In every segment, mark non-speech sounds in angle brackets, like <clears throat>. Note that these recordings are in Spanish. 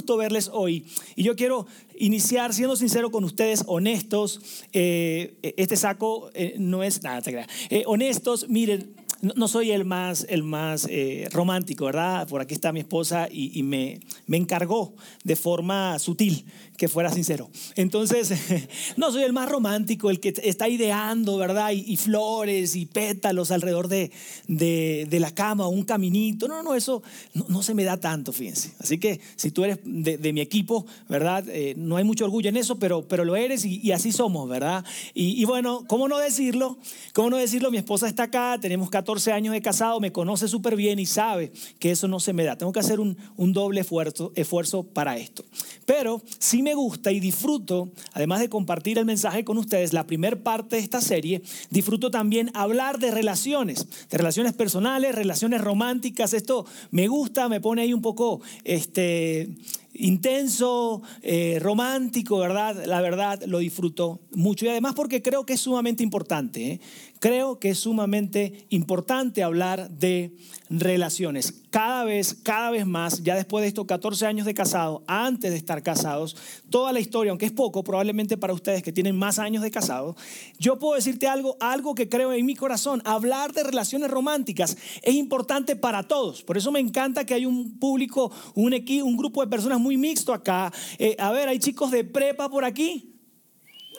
Gusto verles hoy. Y yo quiero iniciar siendo sincero con ustedes, honestos. Eh, este saco eh, no es nada, te eh, honestos, miren, no, soy el más, el más eh, romántico, ¿verdad? Por aquí está mi esposa y, me, me encargó de forma sutil que fuera sincero. Entonces, <laughs> no soy el más romántico, el que está ideando, ¿verdad? Y, flores y pétalos alrededor de, de, la cama, un caminito. No, no, eso no, se me da tanto, fíjense. Así que si tú eres de, mi equipo, ¿verdad? Eh, no hay mucho orgullo en eso, pero, pero lo eres y, así somos, ¿verdad? Y, y, bueno, ¿cómo no decirlo? ¿Cómo no decirlo? Mi esposa está acá, tenemos 14 años de casado, me conoce súper bien y sabe que eso no se me da. Tengo que hacer un, doble esfuerzo, esfuerzo para esto. Pero sí me me gusta y disfruto, además de compartir el mensaje con ustedes, la primer parte de esta serie, disfruto también hablar de relaciones, de relaciones personales, relaciones románticas. Esto me gusta, me pone ahí un poco este, intenso, eh, romántico, ¿verdad? La verdad lo disfruto mucho y además porque creo que es sumamente importante. ¿eh? Creo que es sumamente importante hablar de relaciones. Cada vez, cada vez más, ya después de estos 14 años de casado, antes de estar casados, toda la historia, aunque es poco, probablemente para ustedes que tienen más años de casado, yo puedo decirte algo, algo que creo en mi corazón. Hablar de relaciones románticas es importante para todos. Por eso me encanta que hay un público, un, equipo, un grupo de personas muy mixto acá. Eh, a ver, hay chicos de prepa por aquí.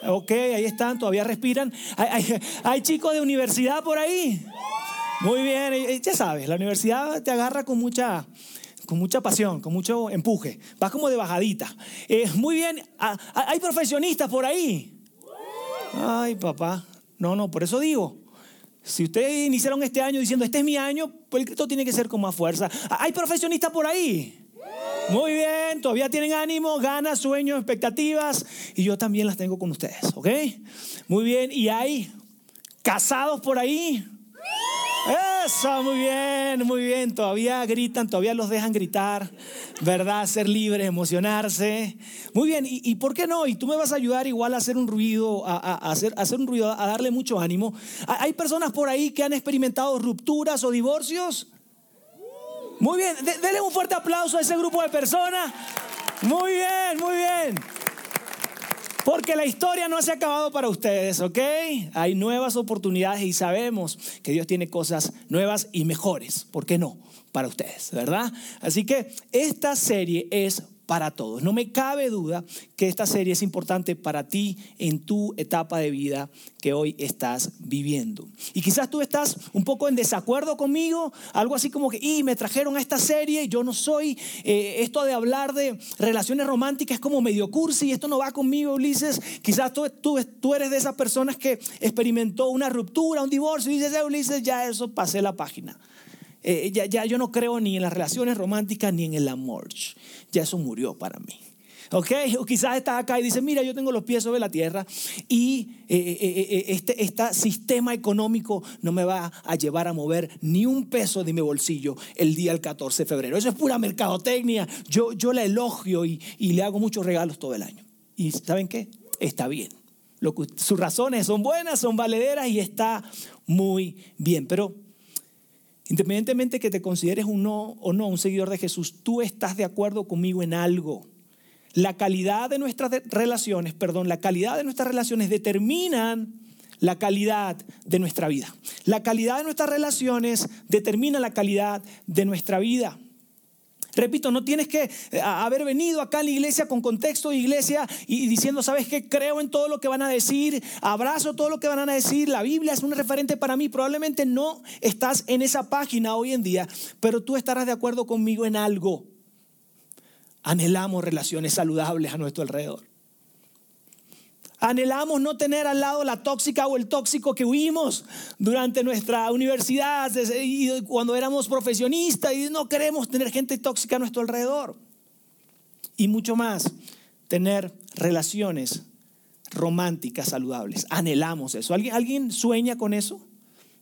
Ok, ahí están, todavía respiran. Hay, chicos de universidad por ahí. Muy bien, ya sabes, la universidad te agarra con mucha, con mucha pasión, con mucho empuje. Vas como de bajadita. Eh, muy bien, hay profesionistas por ahí. Ay, papá. No, no, por eso digo. Si ustedes iniciaron este año diciendo, este es mi año, pues el tiene que ser con más fuerza. Hay profesionistas por ahí. Muy bien, todavía tienen ánimo, ganas, sueños, expectativas. Y yo también las tengo con ustedes, ¿ok? Muy bien, y hay casados por ahí. Eso, muy bien, muy bien. Todavía gritan, todavía los dejan gritar, ¿verdad? Ser libres, emocionarse. Muy bien, ¿Y, por qué no? Y tú me vas a ayudar igual a hacer un ruido, a, hacer, a hacer un ruido, a darle mucho ánimo. ¿Hay personas por ahí que han experimentado rupturas o divorcios? Muy bien, denle un fuerte aplauso a ese grupo de personas. Muy bien, muy bien. Porque la historia no se ha acabado para ustedes, ¿ok? Hay nuevas oportunidades y sabemos que Dios tiene cosas nuevas y mejores. ¿Por qué no? Para ustedes, ¿verdad? Así que esta serie es para todos. No me cabe duda que esta serie es importante para ti en tu etapa de vida que hoy estás viviendo. Y quizás tú estás un poco en desacuerdo conmigo, algo así como que, y me trajeron a esta serie, yo no soy, eh, esto de hablar de relaciones románticas es como medio cursi, esto no va conmigo, Ulises. Quizás tú, tú, tú eres de esas personas que experimentó una ruptura, un divorcio, y dices, eh, Ulises, ya eso pasé la página. Eh, ya, ya yo no creo ni en las relaciones románticas ni en el amor ya eso murió para mí. ¿Ok? O quizás estás acá y dices, mira, yo tengo los pies sobre la tierra y eh, eh, eh, este, este, sistema económico no me va a llevar a mover ni un peso de mi bolsillo el día del 14 de febrero. Eso es pura mercadotecnia. Yo, yo la elogio y, le hago muchos regalos todo el año. ¿Y saben qué? Está bien. Sus razones son buenas, son valederas y está muy bien. Pero Independientemente que te consideres uno o no un seguidor de Jesús, tú estás de acuerdo conmigo en algo. La calidad de nuestras relaciones, perdón, la calidad de nuestras relaciones determinan la calidad de nuestra vida. La calidad de nuestras relaciones determina la calidad de nuestra vida. Repito, no tienes que eh, haber venido acá a la iglesia con contexto de iglesia y diciendo, ¿sabes qué? Creo en todo lo que van a decir, abrazo todo lo que van a decir, la Biblia es un referente para mí. Probablemente no estás en esa página hoy en día, pero tú estarás de acuerdo conmigo en algo. Anhelamos relaciones saludables a nuestro alrededor. Anhelamos no tener al lado la tóxica o el tóxico que huimos durante nuestra universidad y cuando éramos profesionistas y no queremos tener gente tóxica a nuestro alrededor. Y mucho más, tener relaciones románticas saludables. Anhelamos eso. ¿Alguien, ¿Alguien sueña con eso?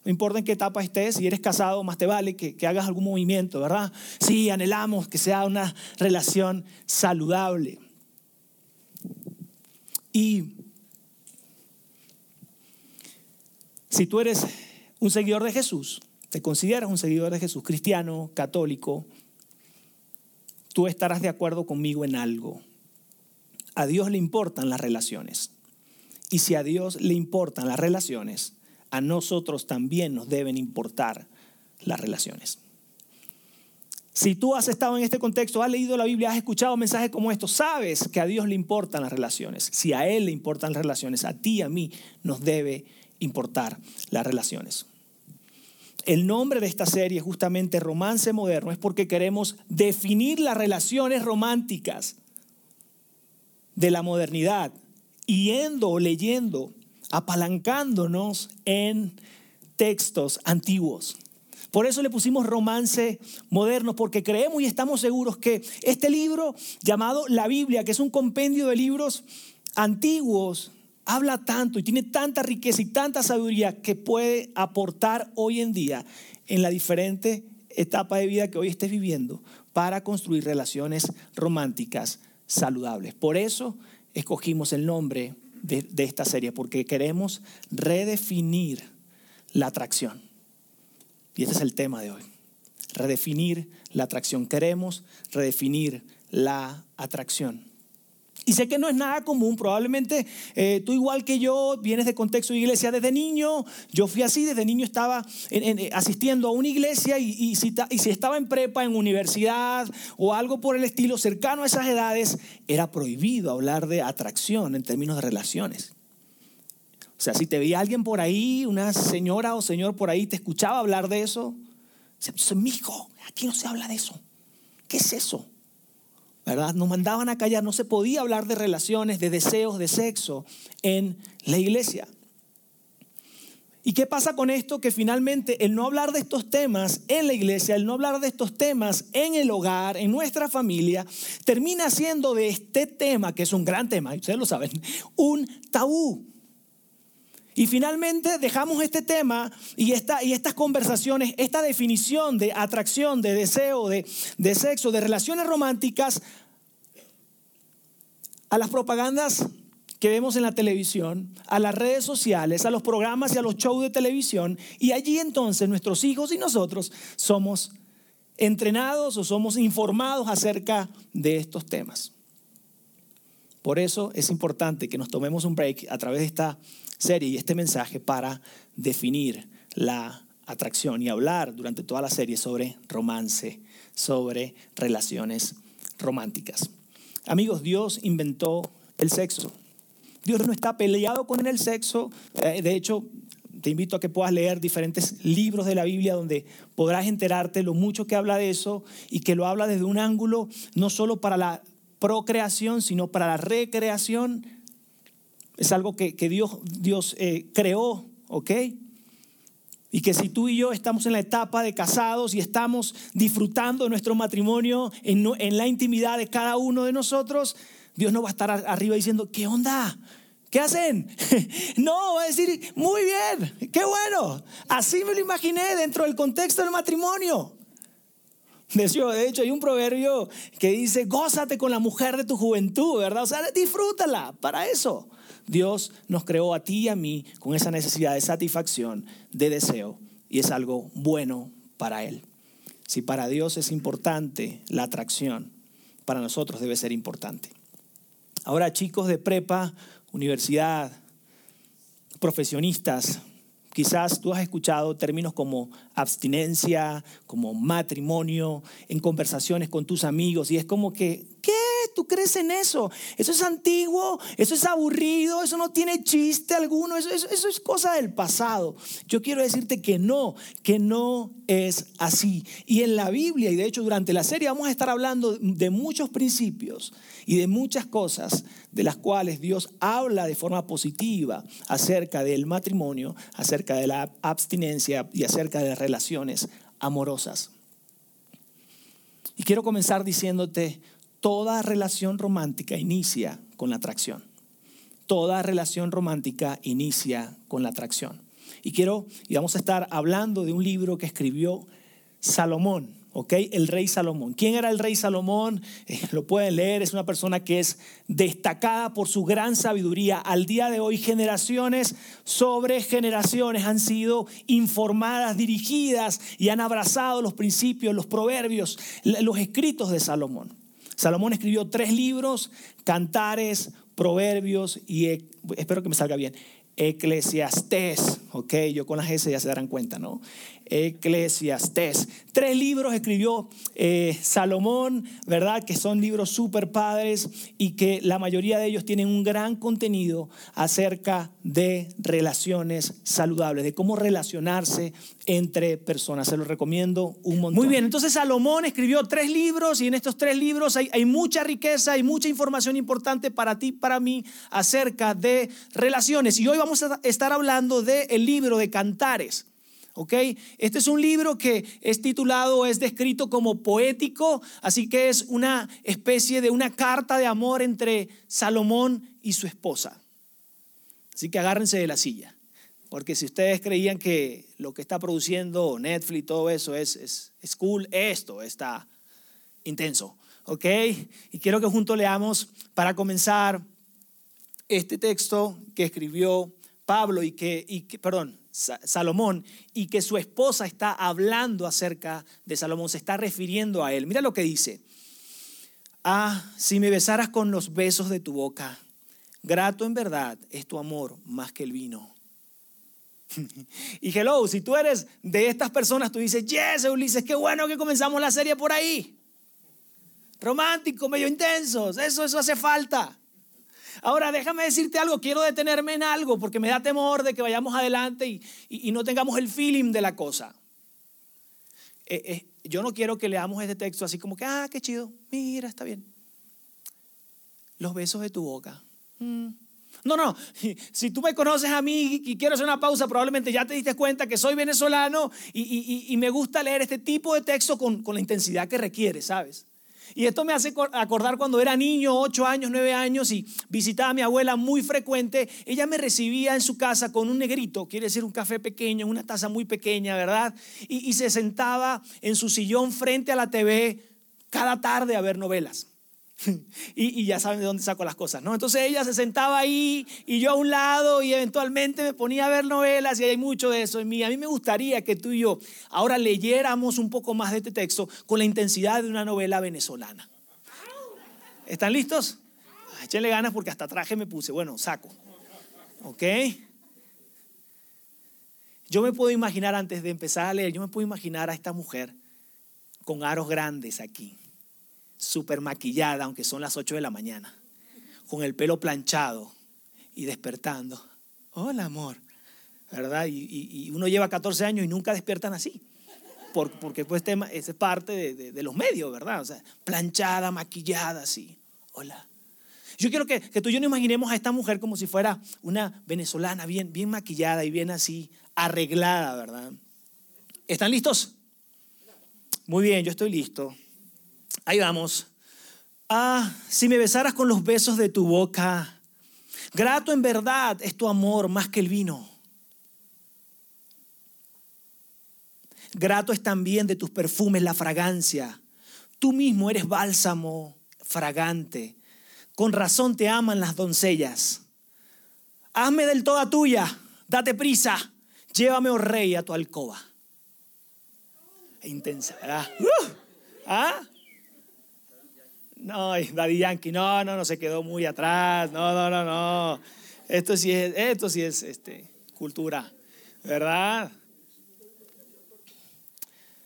No importa en qué etapa estés, si eres casado, más te vale que, que hagas algún movimiento, ¿verdad? Sí, anhelamos que sea una relación saludable. Y si tú eres un seguidor de Jesús, te consideras un seguidor de Jesús, cristiano, católico, tú estarás de acuerdo conmigo en algo. A Dios le importan las relaciones. Y si a Dios le importan las relaciones, a nosotros también nos deben importar las relaciones. Si tú has estado en este contexto, has leído la Biblia, has escuchado mensajes como estos, sabes que a Dios le importan las relaciones. Si a Él le importan las relaciones, a ti y a mí nos debe importar las relaciones. El nombre de esta serie es justamente Romance Moderno, es porque queremos definir las relaciones románticas de la modernidad, yendo o leyendo, apalancándonos en textos antiguos. Por eso le pusimos romance moderno, porque creemos y estamos seguros que este libro llamado la Biblia, que es un compendio de libros antiguos, habla tanto y tiene tanta riqueza y tanta sabiduría que puede aportar hoy en día en la diferente etapa de vida que hoy estés viviendo para construir relaciones románticas saludables. Por eso escogimos el nombre de, de esta serie, porque queremos redefinir la atracción. Y ese es el tema de hoy. Redefinir la atracción. Queremos redefinir la atracción. Y sé que no es nada común, probablemente eh, tú igual que yo vienes de contexto de iglesia desde niño, yo fui así, desde niño estaba eh, asistiendo a una iglesia y, si, estaba en prepa, en universidad o algo por el estilo cercano a esas edades, era prohibido hablar de atracción en términos de relaciones. O sea, si te veía alguien por ahí, una señora o señor por ahí, te escuchaba hablar de eso, dice, hijo, aquí no se habla de eso. ¿Qué es eso? ¿Verdad? Nos mandaban a callar, no se podía hablar de relaciones, de deseos, de sexo en la iglesia. ¿Y qué pasa con esto? Que finalmente el no hablar de estos temas en la iglesia, el no hablar de estos temas en el hogar, en nuestra familia, termina siendo de este tema, que es un gran tema, ustedes lo saben, un tabú. Y finalmente dejamos este tema y, esta, y estas conversaciones, esta definición de atracción, de deseo, de, de sexo, de relaciones románticas, a las propagandas que vemos en la televisión, a las redes sociales, a los programas y a los shows de televisión. Y allí entonces nuestros hijos y nosotros somos entrenados o somos informados acerca de estos temas. Por eso es importante que nos tomemos un break a través de esta serie y este mensaje para definir la atracción y hablar durante toda la serie sobre romance, sobre relaciones románticas. Amigos, Dios inventó el sexo. Dios no está peleado con el sexo. Eh, de hecho, te invito a que puedas leer diferentes libros de la Biblia donde podrás enterarte lo mucho que habla de eso y que lo habla desde un ángulo no solo para la procreación, sino para la recreación. Es algo que, Dios, Dios eh, creó, ¿ok? Y que si tú y yo estamos en la etapa de casados y estamos disfrutando de nuestro matrimonio en, en la intimidad de cada uno de nosotros, Dios no va a estar arriba diciendo, ¿qué onda? ¿Qué hacen? <laughs> No, va a decir, muy bien, qué bueno. Así me lo imaginé dentro del contexto del matrimonio. <laughs> De hecho, hay un proverbio que dice, gózate con la mujer de tu juventud, ¿verdad? O sea, disfrútala para eso. Dios nos creó a ti y a mí con esa necesidad de satisfacción, de deseo, y es algo bueno para Él. Si para Dios es importante la atracción, para nosotros debe ser importante. Ahora, chicos de prepa, universidad, profesionistas, Quizás tú has escuchado términos como abstinencia, como matrimonio, en conversaciones con tus amigos y es como que. ¿Tú crees en eso? Eso es antiguo, eso es aburrido, eso no tiene chiste alguno, eso, eso, es cosa del pasado. Yo quiero decirte que no, que no es así. Y en la Biblia, y de hecho durante la serie vamos a estar hablando de muchos principios y de muchas cosas de las cuales Dios habla de forma positiva acerca del matrimonio, acerca de la abstinencia y acerca de las relaciones amorosas. Y quiero comenzar diciéndote, toda relación romántica inicia con la atracción. Toda relación romántica inicia con la atracción. Y quiero, y vamos a estar hablando de un libro que escribió Salomón. ¿ok? El rey Salomón. ¿Quién era el rey Salomón? Eh, lo pueden leer, es una persona que es destacada por su gran sabiduría. Al día de hoy, generaciones sobre generaciones han sido informadas, dirigidas y han abrazado los principios, los proverbios, los escritos de Salomón. Salomón escribió tres libros, Cantares, Proverbios y, espero que me salga bien, Eclesiastés, ok, yo con las S ya se darán cuenta, ¿no? Eclesiastés. Tres libros escribió eh, Salomón, ¿verdad? Que son libros súper padres y que la mayoría de ellos tienen un gran contenido acerca de relaciones saludables, de cómo relacionarse entre personas. Se los recomiendo un montón. Muy bien, entonces Salomón escribió tres libros y en estos tres libros hay, mucha riqueza, hay mucha información importante para ti, para mí, acerca de relaciones. Y hoy vamos a estar hablando del libro de Cantares. ¿Ok? Este es un libro que es titulado, es descrito como poético, así que es una especie de una carta de amor entre Salomón y su esposa. Así que agárrense de la silla, porque si ustedes creían que lo que está produciendo Netflix, todo eso es, es, es cool, esto está intenso, ¿ok? Y quiero que juntos leamos para comenzar este texto que escribió Pablo y que, y que perdón, Salomón y que su esposa está hablando acerca de Salomón, se está refiriendo a él. Mira lo que dice. Ah, si me besaras con los besos de tu boca, grato en verdad es tu amor más que el vino. <laughs> y hello, si tú eres de estas personas, tú dices, yes, Ulises, qué bueno que comenzamos la serie por ahí. Romántico, medio intensos, eso, eso hace falta. Ahora, déjame decirte algo, quiero detenerme en algo porque me da temor de que vayamos adelante y, no tengamos el feeling de la cosa. Eh, eh, yo no quiero que leamos este texto así como que, ah, qué chido, mira, está bien. Los besos de tu boca. Mm. No, no, <laughs> si tú me conoces a mí y quiero hacer una pausa, probablemente ya te diste cuenta que soy venezolano y, me gusta leer este tipo de texto con, con la intensidad que requiere, ¿sabes? Y esto me hace acordar cuando era niño, 8 años, 9 años, y visitaba a mi abuela muy frecuente. Ella me recibía en su casa con un negrito, quiere decir un café pequeño, una taza muy pequeña, ¿verdad? Y, y se sentaba en su sillón frente a la TV cada tarde a ver novelas. <laughs> y, ya saben de dónde saco las cosas, ¿no? Entonces ella se sentaba ahí y yo a un lado y eventualmente me ponía a ver novelas y hay mucho de eso en mí. A mí me gustaría que tú y yo ahora leyéramos un poco más de este texto con la intensidad de una novela venezolana. ¿Están listos? Échenle ganas porque hasta traje me puse. Bueno, saco. ¿Ok? Yo me puedo imaginar antes de empezar a leer, yo me puedo imaginar a esta mujer con aros grandes aquí súper maquillada, aunque son las 8 de la mañana, con el pelo planchado y despertando. Hola, amor. ¿Verdad? Y, uno lleva 14 años y nunca despiertan así. porque pues es parte de, los medios, ¿verdad? O sea, planchada, maquillada, así. Hola. Yo quiero que, tú y yo no imaginemos a esta mujer como si fuera una venezolana bien, bien maquillada y bien así arreglada, ¿verdad? ¿Están listos? Muy bien, yo estoy listo. Ahí vamos. Ah, si me besaras con los besos de tu boca, grato en verdad es tu amor más que el vino. Grato es también de tus perfumes la fragancia. Tú mismo eres bálsamo fragante. Con razón te aman las doncellas. Hazme del toda tuya, date prisa, llévame, oh rey, a tu alcoba. Intensa, ¿verdad? Uh, ¿Ah? No, Daddy Yankee, no, no, no, se quedó muy atrás, no, no, no, no. Esto sí es, esto sí es este, cultura, ¿verdad?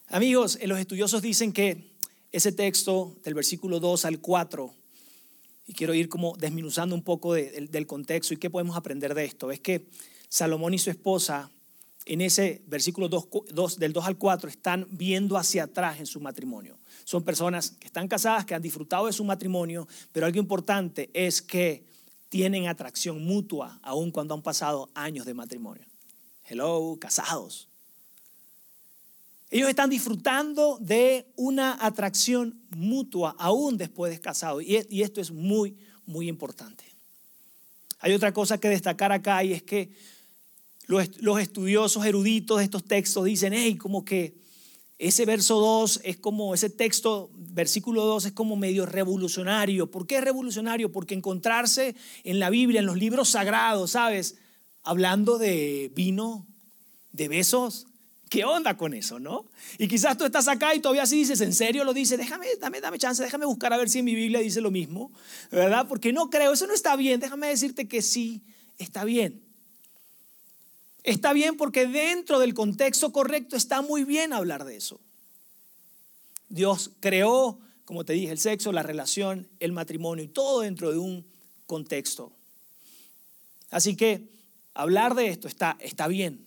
Amigos, los estudiosos dicen que ese texto del versículo 2 al 4, y quiero ir como desminuzando un poco del contexto y qué podemos aprender de esto, es que Salomón y su esposa en ese versículo 2, del 2 al 4 están viendo hacia atrás en su matrimonio. Son personas que están casadas, que han disfrutado de su matrimonio, pero algo importante es que tienen atracción mutua aun cuando han pasado años de matrimonio. Hello, casados. Ellos están disfrutando de una atracción mutua aún después de casados. Y esto es muy, muy importante. Hay otra cosa que destacar acá y es que los, estudiosos eruditos de estos textos dicen, hey, como que ese verso 2 es como, ese texto, versículo 2 es como medio revolucionario. ¿Por qué es revolucionario? Porque encontrarse en la Biblia, en los libros sagrados, ¿sabes? Hablando de vino, de besos, ¿qué onda con eso, no? Y quizás tú estás acá y todavía sí dices, ¿en serio lo dice? Déjame, dame, dame chance, déjame buscar a ver si en mi Biblia dice lo mismo, ¿verdad? Porque no creo, eso no está bien. Déjame decirte que sí, está bien. Está bien porque dentro del contexto correcto está muy bien hablar de eso. Dios creó, como te dije, el sexo, la relación, el matrimonio y todo dentro de un contexto. Así que hablar de esto está, está bien.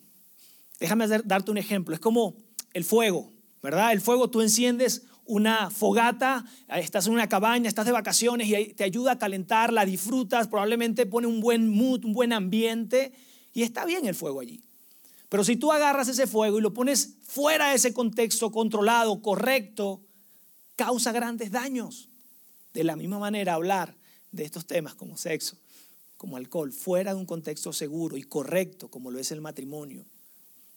Déjame darte un ejemplo. Es como el fuego, ¿verdad? El fuego tú enciendes una fogata, estás en una cabaña, estás de vacaciones y te ayuda a calentar, la disfrutas, probablemente pone un buen mood, un buen ambiente y está bien el fuego allí. Pero si tú agarras ese fuego y lo pones fuera de ese contexto controlado, correcto, causa grandes daños. De la misma manera, hablar de estos temas como sexo, como alcohol, fuera de un contexto seguro y correcto, como lo es el matrimonio,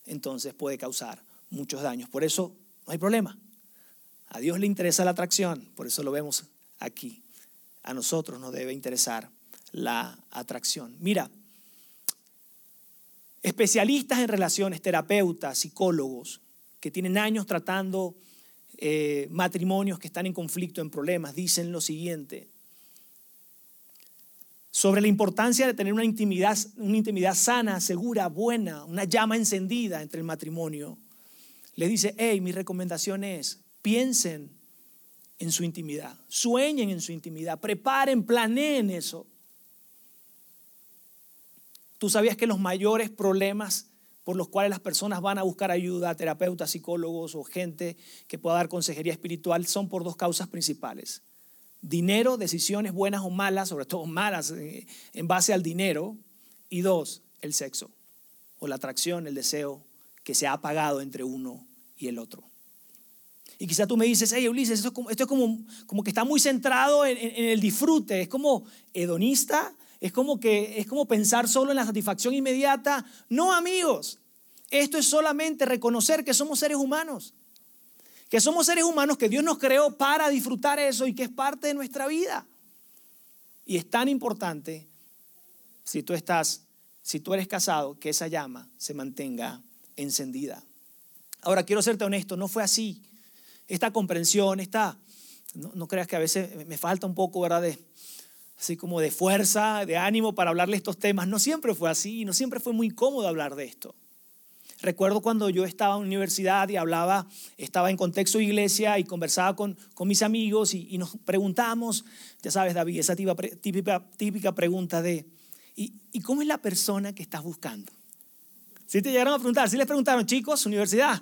entonces puede causar muchos daños. Por eso no hay problema. A Dios le interesa la atracción, por eso lo vemos aquí. A nosotros nos debe interesar la atracción. Mira, especialistas en relaciones, terapeutas, psicólogos, que tienen años tratando eh, matrimonios que están en conflicto, en problemas, dicen lo siguiente sobre la importancia de tener una intimidad, una intimidad sana, segura, buena, una llama encendida entre el matrimonio. Les dice, hey, mi recomendación es, piensen en su intimidad, sueñen en su intimidad, preparen, planeen eso. Tú sabías que los mayores problemas por los cuales las personas van a buscar ayuda, terapeutas, psicólogos o gente que pueda dar consejería espiritual, son por dos causas principales. Dinero, decisiones buenas o malas, sobre todo malas eh, en base al dinero. Y dos, el sexo o la atracción, el deseo que se ha apagado entre uno y el otro. Y quizá tú me dices, hey Ulises, esto es como, como, que está muy centrado en, en, el disfrute, es como hedonista, es como que es como pensar solo en la satisfacción inmediata. No, amigos. Esto es solamente reconocer que somos seres humanos. Que somos seres humanos que Dios nos creó para disfrutar eso y que es parte de nuestra vida. Y es tan importante si tú estás si tú eres casado que esa llama se mantenga encendida. Ahora quiero serte honesto, no fue así. Esta comprensión, esta no, creas que a veces me falta un poco, ¿verdad? De, así como de fuerza, de ánimo para hablarle estos temas. No siempre fue así, no siempre fue muy cómodo hablar de esto. Recuerdo cuando yo estaba en universidad y hablaba, estaba en contexto de iglesia y conversaba con, con mis amigos y, nos preguntamos, ya sabes David, esa típica, típica, pregunta de, ¿y, ¿y, cómo es la persona que estás buscando? Si te llegaron a preguntar, si les preguntaron, chicos, universidad,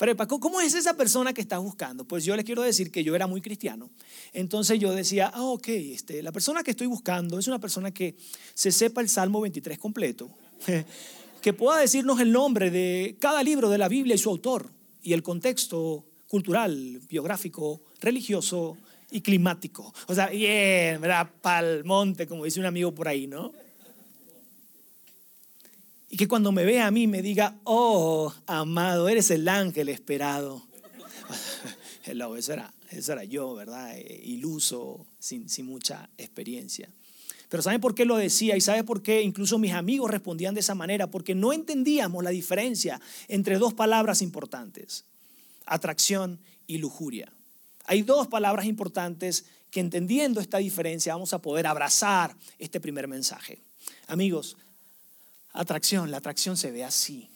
Prepa, ¿cómo es esa persona que estás buscando? Pues yo les quiero decir que yo era muy cristiano. Entonces yo decía, ah, ok, este, la persona que estoy buscando es una persona que se sepa el Salmo 23 completo, <laughs> que pueda decirnos el nombre de cada libro de la Biblia y su autor, y el contexto cultural, biográfico, religioso y climático. O sea, bien, ¿verdad? Pal monte, como dice un amigo por ahí, ¿no? Y que cuando me vea a mí me diga, oh, amado, eres el ángel esperado. <laughs> Eso era, eso era yo, ¿verdad? Eh, iluso, sin, sin mucha experiencia. Pero ¿saben por qué lo decía? ¿Y sabe por qué incluso mis amigos respondían de esa manera? Porque no entendíamos la diferencia entre dos palabras importantes, atracción y lujuria. Hay dos palabras importantes que entendiendo esta diferencia vamos a poder abrazar este primer mensaje. Amigos, Atracción, la atracción se ve así.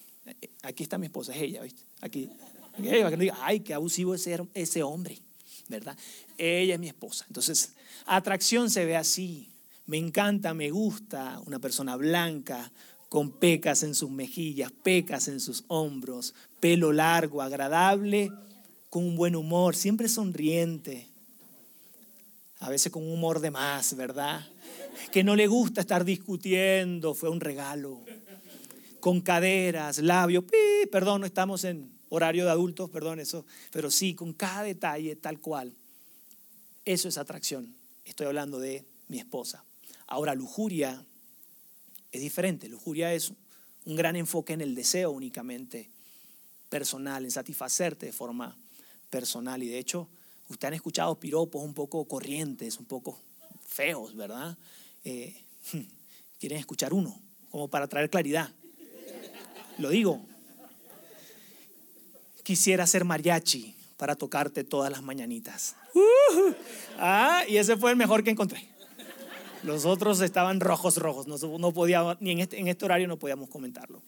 Aquí está mi esposa, es ella, ¿viste? Aquí. Que ay, qué abusivo ese, ese hombre, ¿verdad? Ella es mi esposa. Entonces, atracción se ve así. Me encanta, me gusta una persona blanca, con pecas en sus mejillas, pecas en sus hombros, pelo largo, agradable, con un buen humor, siempre sonriente. A veces con humor de más, ¿verdad? Que no le gusta estar discutiendo, fue un regalo. Con caderas, labios, perdón, no estamos en horario de adultos, perdón eso, pero sí, con cada detalle tal cual. Eso es atracción. Estoy hablando de mi esposa. Ahora, lujuria es diferente. Lujuria es un gran enfoque en el deseo únicamente personal, en satisfacerte de forma personal. Y de hecho, ustedes han escuchado piropos un poco corrientes, un poco feos, ¿verdad? Eh, <laughs> quieren escuchar uno, como para traer claridad. Lo digo. Quisiera ser mariachi para tocarte todas las mañanitas. ah, y ese fue el mejor que encontré. Los otros estaban rojos, rojos. No, no podía, ni en este, en este horario no podíamos comentarlo.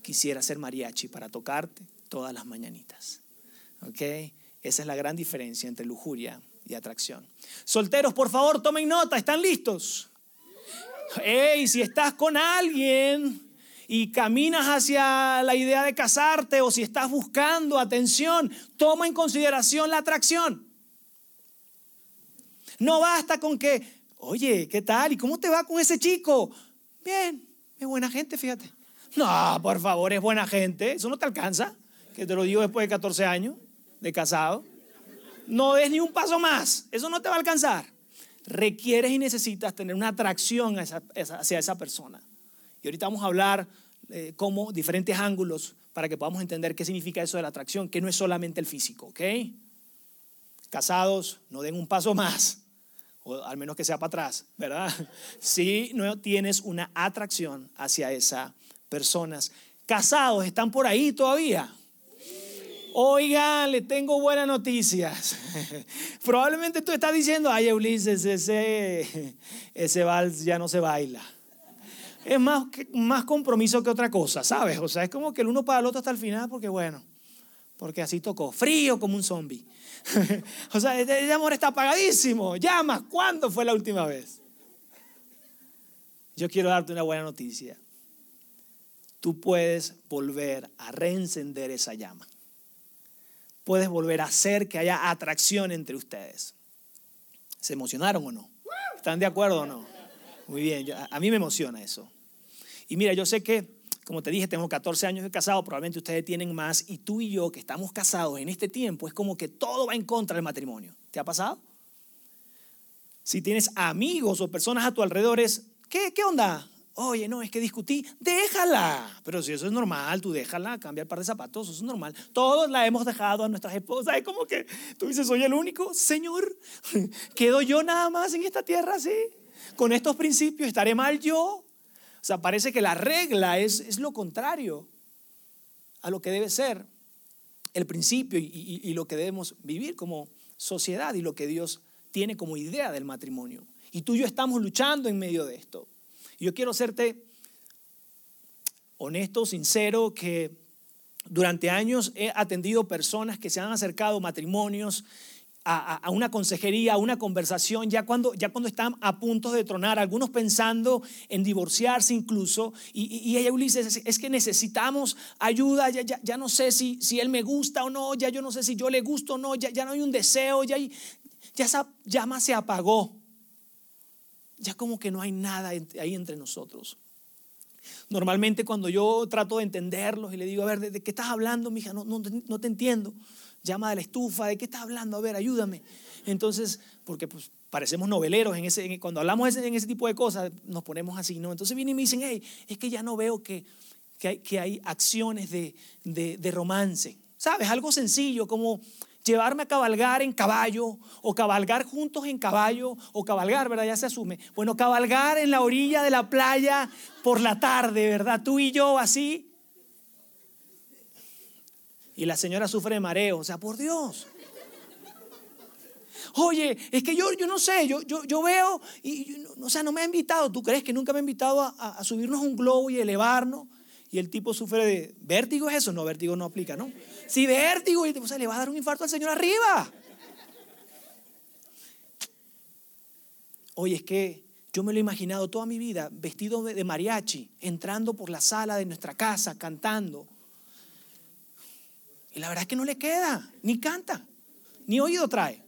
Quisiera ser mariachi para tocarte todas las mañanitas. ¿Ok? Esa es la gran diferencia entre lujuria y atracción. Solteros, por favor, tomen nota, ¿están listos? Hey, si estás con alguien y caminas hacia la idea de casarte o si estás buscando atención, toma en consideración la atracción. No basta con que, oye, ¿qué tal? ¿Y cómo te va con ese chico? Bien, es buena gente, fíjate. No, por favor, es buena gente. Eso no te alcanza. Que te lo digo después de 14 años de casado. No des ni un paso más. Eso no te va a alcanzar. Requieres y necesitas tener una atracción hacia esa persona. Y ahorita vamos a hablar eh, como diferentes ángulos para que podamos entender qué significa eso de la atracción, que no es solamente el físico, ¿ok? Casados, no den un paso más o al menos que sea para atrás, ¿verdad? <laughs> Si no tienes una atracción hacia esas personas. Casados, ¿están por ahí todavía? Oigan, le tengo buenas noticias. <laughs> Probablemente tú estás diciendo, ay Ulises, ese, ese vals ya no se baila. Es más, más compromiso que otra cosa, ¿sabes? O sea, es como que el uno para el otro hasta el final porque bueno, porque así tocó, frío como un zombie. <laughs> o sea, el amor está apagadísimo. Llama, ¿cuándo fue la última vez? Yo quiero darte una buena noticia. Tú puedes volver a reencender esa llama. Puedes volver a hacer que haya atracción entre ustedes. ¿Se emocionaron o no? ¿Están de acuerdo o no? Muy bien, a mí me emociona eso. Y mira, yo sé que como te dije, tengo 14 años de casado, probablemente ustedes tienen más, y tú y yo que estamos casados en este tiempo, es como que todo va en contra del matrimonio. ¿Te ha pasado? Si tienes amigos o personas a tu alrededor, es, ¿qué, qué onda? Oye, no, es que discutí, déjala. Pero si eso es normal, tú déjala, cambia el par de zapatos, eso es normal. Todos la hemos dejado a nuestras esposas. Es como que tú dices, soy el único, Señor, <laughs> quedo yo nada más en esta tierra así. Con estos principios, ¿estaré mal yo? O sea, parece que la regla es, es lo contrario a lo que debe ser el principio y, y, lo que debemos vivir como sociedad y lo que Dios tiene como idea del matrimonio. Y tú y yo estamos luchando en medio de esto. Y yo quiero serte honesto, sincero, que durante años he atendido personas que se han acercado matrimonios a, una consejería, a una conversación, ya cuando, ya cuando están a punto de tronar, algunos pensando en divorciarse incluso, y, y ella Ulises, es, que necesitamos ayuda, ya, ya, ya, no sé si, si él me gusta o no, ya yo no sé si yo le gusto o no, ya, ya no hay un deseo, ya, ya esa llama se apagó, ya como que no hay nada ahí entre nosotros. Normalmente cuando yo trato de entenderlos y le digo, a ver, ¿de, qué estás hablando, mija? No, no, no te entiendo llama de la estufa, ¿de qué estás hablando? A ver, ayúdame. Entonces, porque pues parecemos noveleros, en ese, cuando hablamos en ese tipo de cosas nos ponemos así, ¿no? Entonces vienen y me dicen, hey, es que ya no veo que, que, hay, que hay acciones de, de, de romance. ¿Sabes? Algo sencillo como llevarme a cabalgar en caballo o cabalgar juntos en caballo o cabalgar, ¿verdad? Ya se asume. Bueno, cabalgar en la orilla de la playa por la tarde, ¿verdad? Tú y yo así y la señora sufre de mareo. O sea, por Dios. Oye, es que yo, yo no sé, yo, yo, yo veo, y, o sea, no me ha invitado. ¿Tú crees que nunca me ha invitado a, a, subirnos un globo y elevarnos? Y el tipo sufre de vértigo, ¿es eso? No, vértigo no aplica, ¿no? Sí, vértigo, y o sea, le va a dar un infarto al señor arriba. Oye, es que yo me lo he imaginado toda mi vida vestido de mariachi, entrando por la sala de nuestra casa, cantando. Y la verdad es que no le queda, ni canta, ni oído trae.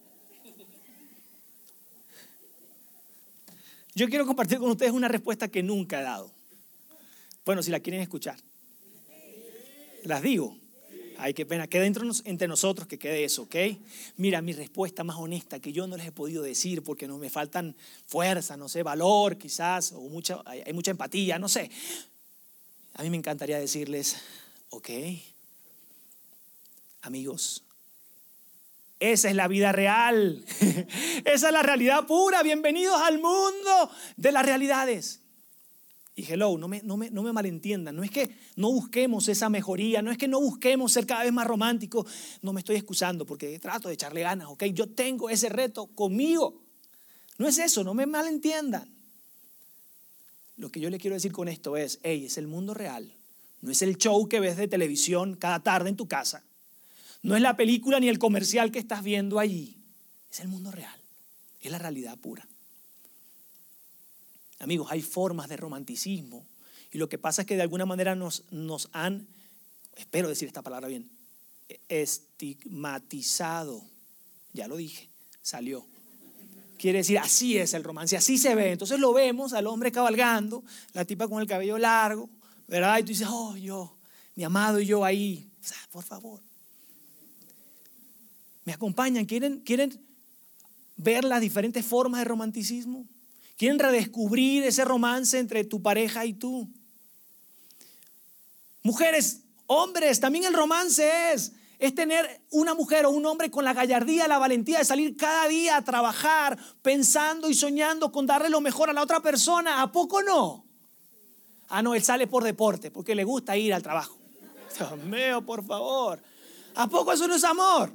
Yo quiero compartir con ustedes una respuesta que nunca he dado. Bueno, si la quieren escuchar. Las digo. Ay, qué pena. Queda entre, entre nosotros que quede eso, ¿ok? Mira, mi respuesta más honesta que yo no les he podido decir porque no me faltan fuerza, no sé, valor quizás, o mucha, hay mucha empatía, no sé. A mí me encantaría decirles, ok, amigos, esa es la vida real. <laughs> Esa es la realidad pura. Bienvenidos al mundo de las realidades. Y hello, no me, no, me, no me malentiendan. No es que no busquemos esa mejoría, no es que no busquemos ser cada vez más románticos. No me estoy excusando porque trato de echarle ganas, ¿ok? Yo tengo ese reto conmigo. No es eso, no me malentiendan. Lo que yo le quiero decir con esto es, hey, es el mundo real. No es el show que ves de televisión cada tarde en tu casa. No es la película ni el comercial que estás viendo allí. Es el mundo real. Es la realidad pura. Amigos, hay formas de romanticismo. Y lo que pasa es que de alguna manera nos, nos han, espero decir esta palabra bien, estigmatizado. Ya lo dije, salió. Quiere decir, así es el romance, así se ve. Entonces lo vemos al hombre cabalgando, la tipa con el cabello largo, ¿verdad? Y tú dices, oh, yo, mi amado y yo ahí. por favor. ¿Me acompañan? ¿Quieren, ¿Quieren ver las diferentes formas de romanticismo? ¿Quieren redescubrir ese romance entre tu pareja y tú? Mujeres, hombres, también el romance es es tener una mujer o un hombre con la gallardía, la valentía de salir cada día a trabajar pensando y soñando con darle lo mejor a la otra persona. ¿A poco no? Ah, no, él sale por deporte, porque le gusta ir al trabajo. Dios por favor. ¿A poco eso no es amor?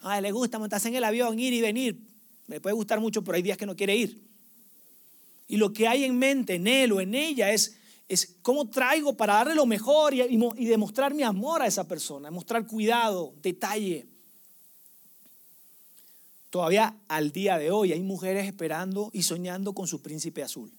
A le gusta montarse en el avión, ir y venir. Me puede gustar mucho, pero hay días que no quiere ir. Y lo que hay en mente, en él o en ella, es es cómo traigo para darle lo mejor y, y, demostrar mi amor a esa persona, mostrar cuidado, detalle. Todavía al día de hoy hay mujeres esperando y soñando con su príncipe azul.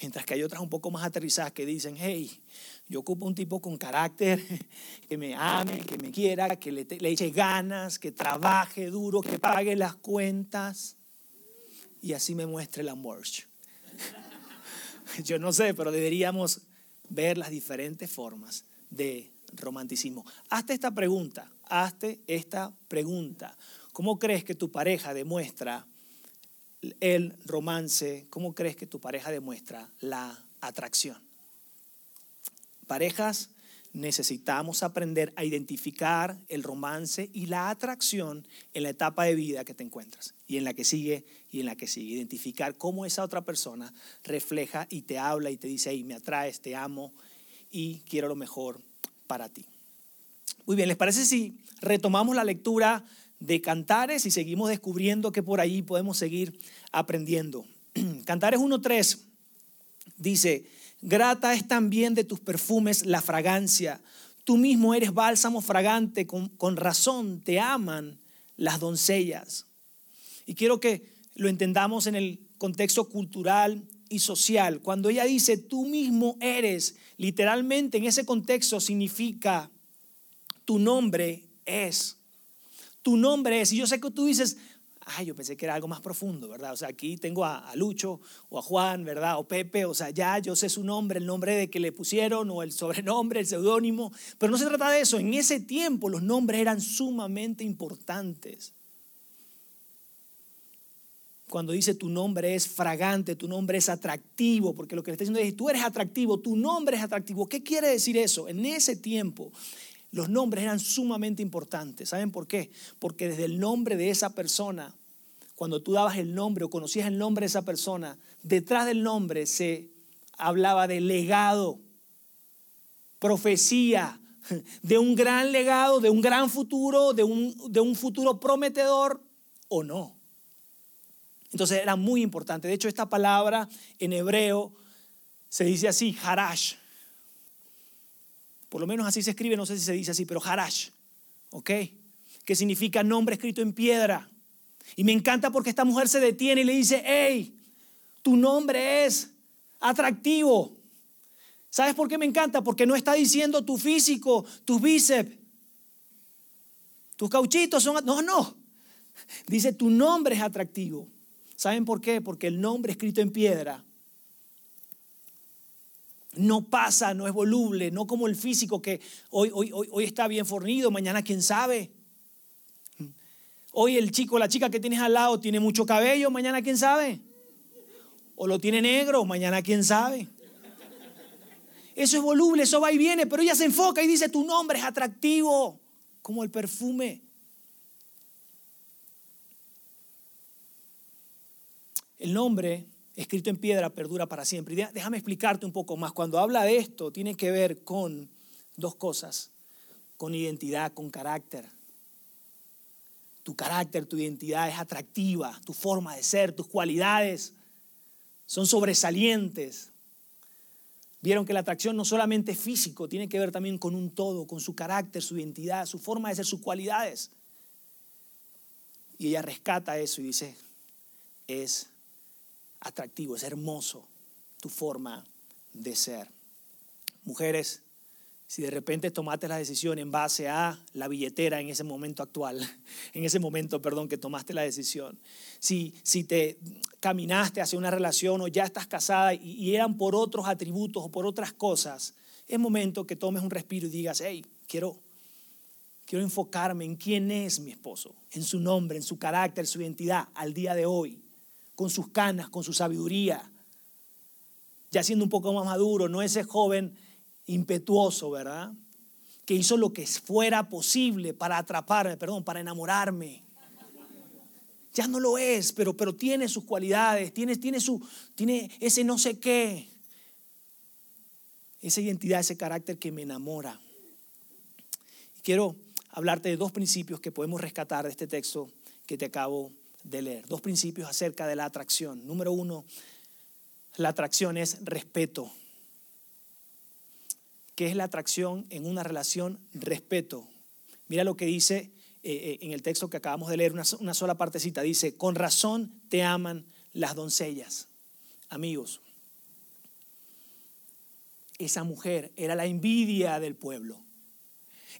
Mientras que hay otras un poco más aterrizadas que dicen, hey, yo ocupo un tipo con carácter, <laughs> que me ame, que me quiera, que le, le eche ganas, que trabaje duro, que pague las cuentas y así me muestre el amor. Yo no sé, pero deberíamos ver las diferentes formas de romanticismo. Hazte esta pregunta, hazte esta pregunta. ¿Cómo crees que tu pareja demuestra el romance? ¿Cómo crees que tu pareja demuestra la atracción? Parejas necesitamos aprender a identificar el romance y la atracción en la etapa de vida que te encuentras y en la que sigue y en la que sigue. Identificar cómo esa otra persona refleja y te habla y te dice, hey, me atraes, te amo y quiero lo mejor para ti. Muy bien, ¿les parece si retomamos la lectura de Cantares y seguimos descubriendo que por ahí podemos seguir aprendiendo? <clears throat> Cantares 1.3 dice, Grata es también de tus perfumes la fragancia. Tú mismo eres bálsamo fragante, con, razón te aman las doncellas. Y quiero que lo entendamos en el contexto cultural y social. Cuando ella dice, tú mismo eres, literalmente en ese contexto significa, tu nombre es. Tu nombre es. Y yo sé que tú dices, ay, yo pensé que era algo más profundo, ¿verdad? O sea, aquí tengo a, Lucho o a Juan, ¿verdad? O Pepe, o sea, ya yo sé su nombre, el nombre de que le pusieron o el sobrenombre, el seudónimo, pero no se trata de eso. En ese tiempo los nombres eran sumamente importantes. Cuando dice tu nombre es fragante, tu nombre es atractivo, porque lo que le está diciendo es, tú eres atractivo, tu nombre es atractivo. ¿Qué quiere decir eso? En ese tiempo los nombres eran sumamente importantes. ¿Saben por qué? Porque desde el nombre de esa persona, cuando tú dabas el nombre o conocías el nombre de esa persona, detrás del nombre se hablaba de legado, profecía, de un gran legado, de un gran futuro, de un, de un futuro prometedor o no. Entonces era muy importante. De hecho, esta palabra en hebreo se dice así, harash, por lo menos así se escribe, no sé si se dice así, pero Harash, ¿ok? Que significa nombre escrito en piedra. Y me encanta porque esta mujer se detiene y le dice, hey, tu nombre es atractivo. ¿Sabes por qué me encanta? Porque no está diciendo tu físico, tus bíceps, tus cauchitos son... No, no. Dice, tu nombre es atractivo. ¿Saben por qué? Porque el nombre escrito en piedra no pasa, no es voluble, no como el físico que hoy, hoy, hoy, está bien fornido, mañana quién sabe. Hoy el chico, la chica que tienes al lado tiene mucho cabello, mañana quién sabe. O lo tiene negro, mañana quién sabe. eso es voluble, eso va y viene, pero ella se enfoca y dice, tu nombre es atractivo, como el perfume. El nombre escrito en piedra perdura para siempre. Déjame explicarte un poco más. Cuando habla de esto, tiene que ver con dos cosas, con identidad, con carácter. Tu carácter, tu identidad es atractiva, tu forma de ser, tus cualidades son sobresalientes. Vieron que la atracción no solamente es físico, tiene que ver también con un todo, con su carácter, su identidad, su forma de ser, sus cualidades. Y ella rescata eso y dice, es atractivo, es hermoso tu forma de ser. Mujeres, si de repente tomaste la decisión en base a la billetera en ese momento actual, <laughs> en ese momento, perdón, que tomaste la decisión, si, si te caminaste hacia una relación o ya estás casada y, eran por otros atributos o por otras cosas, es momento que tomes un respiro y digas, hey, quiero, quiero enfocarme en quién es mi esposo, en su nombre, en su carácter, su identidad al día de hoy, con sus canas, con su sabiduría, ya siendo un poco más maduro, no ese joven impetuoso, ¿verdad? Que hizo lo que fuera posible para atraparme, perdón, para enamorarme. Ya no lo es, pero, pero tiene sus cualidades, tiene, tiene, su, tiene ese no sé qué, esa identidad, ese carácter que me enamora. Y quiero hablarte de dos principios que podemos rescatar de este texto que te acabo de leer. Dos principios acerca de la atracción. Número uno, la atracción es respeto. ¿Qué es la atracción en una relación? Respeto. Mira lo que dice eh, eh, en el texto que acabamos de leer, una, una sola partecita. Dice, con razón te aman las doncellas. Amigos, esa mujer era la envidia del pueblo.